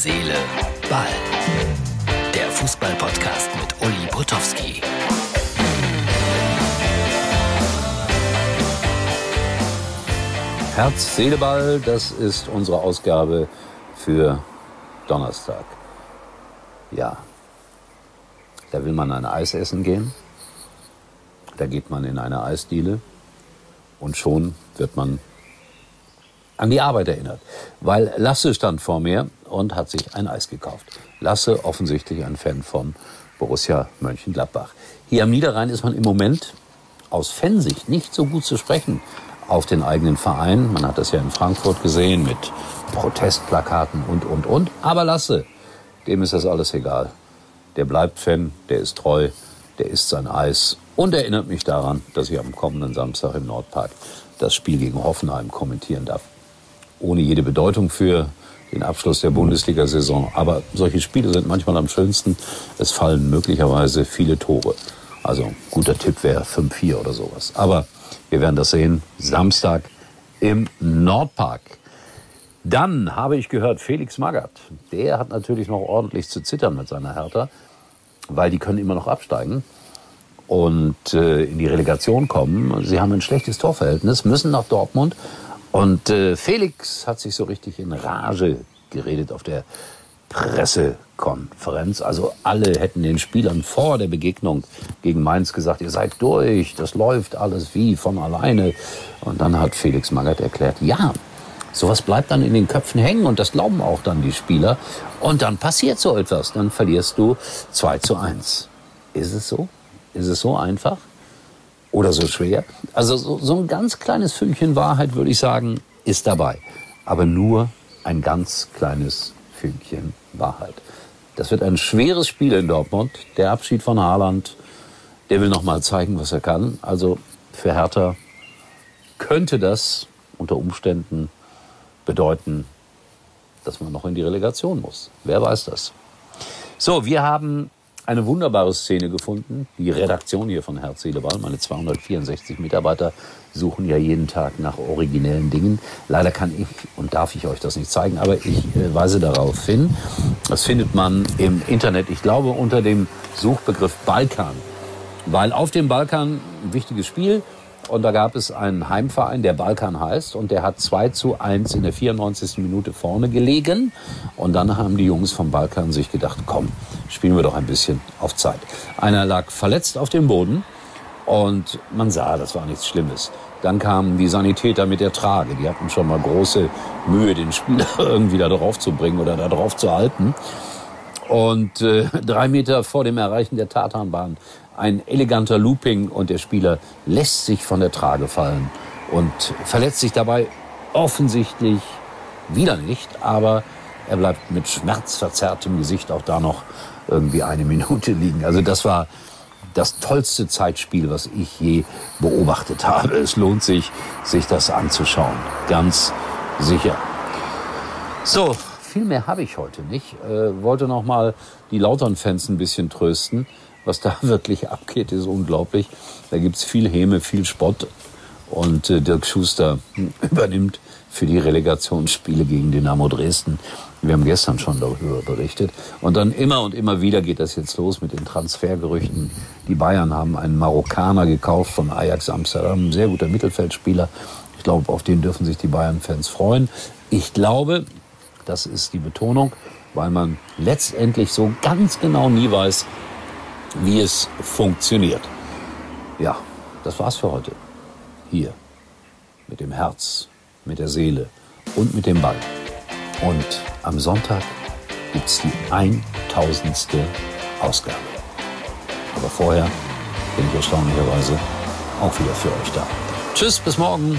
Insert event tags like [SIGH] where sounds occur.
Seele, Ball. Der Fußball-Podcast mit Uli Potowski. Herz, Seele, Ball, das ist unsere Ausgabe für Donnerstag. Ja, da will man ein Eis essen gehen. Da geht man in eine Eisdiele und schon wird man an die Arbeit erinnert. Weil Lasse stand vor mir und hat sich ein Eis gekauft. Lasse offensichtlich ein Fan von Borussia Mönchengladbach. Hier am Niederrhein ist man im Moment aus Fansicht nicht so gut zu sprechen auf den eigenen Verein. Man hat das ja in Frankfurt gesehen mit Protestplakaten und, und, und. Aber Lasse, dem ist das alles egal. Der bleibt Fan, der ist treu, der isst sein Eis und erinnert mich daran, dass ich am kommenden Samstag im Nordpark das Spiel gegen Hoffenheim kommentieren darf. Ohne jede Bedeutung für den Abschluss der Bundesliga-Saison. Aber solche Spiele sind manchmal am schönsten. Es fallen möglicherweise viele Tore. Also guter Tipp wäre 5-4 oder sowas. Aber wir werden das sehen. Samstag im Nordpark. Dann habe ich gehört, Felix Magath, der hat natürlich noch ordentlich zu zittern mit seiner Hertha, weil die können immer noch absteigen und äh, in die Relegation kommen. Sie haben ein schlechtes Torverhältnis, müssen nach Dortmund. Und äh, Felix hat sich so richtig in Rage geredet auf der Pressekonferenz. Also alle hätten den Spielern vor der Begegnung gegen Mainz gesagt, ihr seid durch, das läuft alles wie von alleine. Und dann hat Felix Magath erklärt, ja, sowas bleibt dann in den Köpfen hängen und das glauben auch dann die Spieler. Und dann passiert so etwas, dann verlierst du 2 zu 1. Ist es so? Ist es so einfach? Oder so schwer? Also so, so ein ganz kleines Fünkchen Wahrheit, würde ich sagen, ist dabei. Aber nur ein ganz kleines Fünkchen Wahrheit. Das wird ein schweres Spiel in Dortmund. Der Abschied von Haaland, der will noch mal zeigen, was er kann. Also für Hertha könnte das unter Umständen bedeuten, dass man noch in die Relegation muss. Wer weiß das? So, wir haben eine wunderbare Szene gefunden. Die Redaktion hier von Herz, Seele, Ball, meine 264 Mitarbeiter suchen ja jeden Tag nach originellen Dingen. Leider kann ich und darf ich euch das nicht zeigen, aber ich äh, weise darauf hin. Das findet man im Internet, ich glaube, unter dem Suchbegriff Balkan. Weil auf dem Balkan ein wichtiges Spiel und da gab es einen Heimverein, der Balkan heißt, und der hat 2 zu 1 in der 94. Minute vorne gelegen. Und dann haben die Jungs vom Balkan sich gedacht, komm, spielen wir doch ein bisschen auf Zeit. Einer lag verletzt auf dem Boden und man sah, das war nichts Schlimmes. Dann kamen die Sanitäter mit der Trage. Die hatten schon mal große Mühe, den Spieler [LAUGHS] irgendwie da drauf zu bringen oder da drauf zu halten. Und äh, [LAUGHS] drei Meter vor dem Erreichen der Tatanbahn ein eleganter Looping und der Spieler lässt sich von der Trage fallen und verletzt sich dabei offensichtlich wieder nicht, aber er bleibt mit schmerzverzerrtem Gesicht auch da noch irgendwie eine Minute liegen. Also das war das tollste Zeitspiel, was ich je beobachtet habe. Es lohnt sich, sich das anzuschauen. Ganz sicher. So, viel mehr habe ich heute nicht. Äh, wollte noch mal die Lautern-Fans ein bisschen trösten. Was da [LAUGHS] wirklich abgeht, ist unglaublich. Da gibt's viel Häme, viel Spott. Und äh, Dirk Schuster [LAUGHS] übernimmt für die Relegationsspiele gegen Dynamo Dresden. Wir haben gestern schon darüber berichtet. Und dann immer und immer wieder geht das jetzt los mit den Transfergerüchten. Die Bayern haben einen Marokkaner gekauft von Ajax Amsterdam, ein sehr guter Mittelfeldspieler. Ich glaube, auf den dürfen sich die Bayern-Fans freuen. Ich glaube, das ist die Betonung, weil man letztendlich so ganz genau nie weiß, wie es funktioniert. Ja, das war's für heute. Hier. Mit dem Herz, mit der Seele und mit dem Ball. Und am Sonntag gibt's die 1000. Ausgabe. Aber vorher bin ich erstaunlicherweise auch wieder für euch da. Tschüss, bis morgen.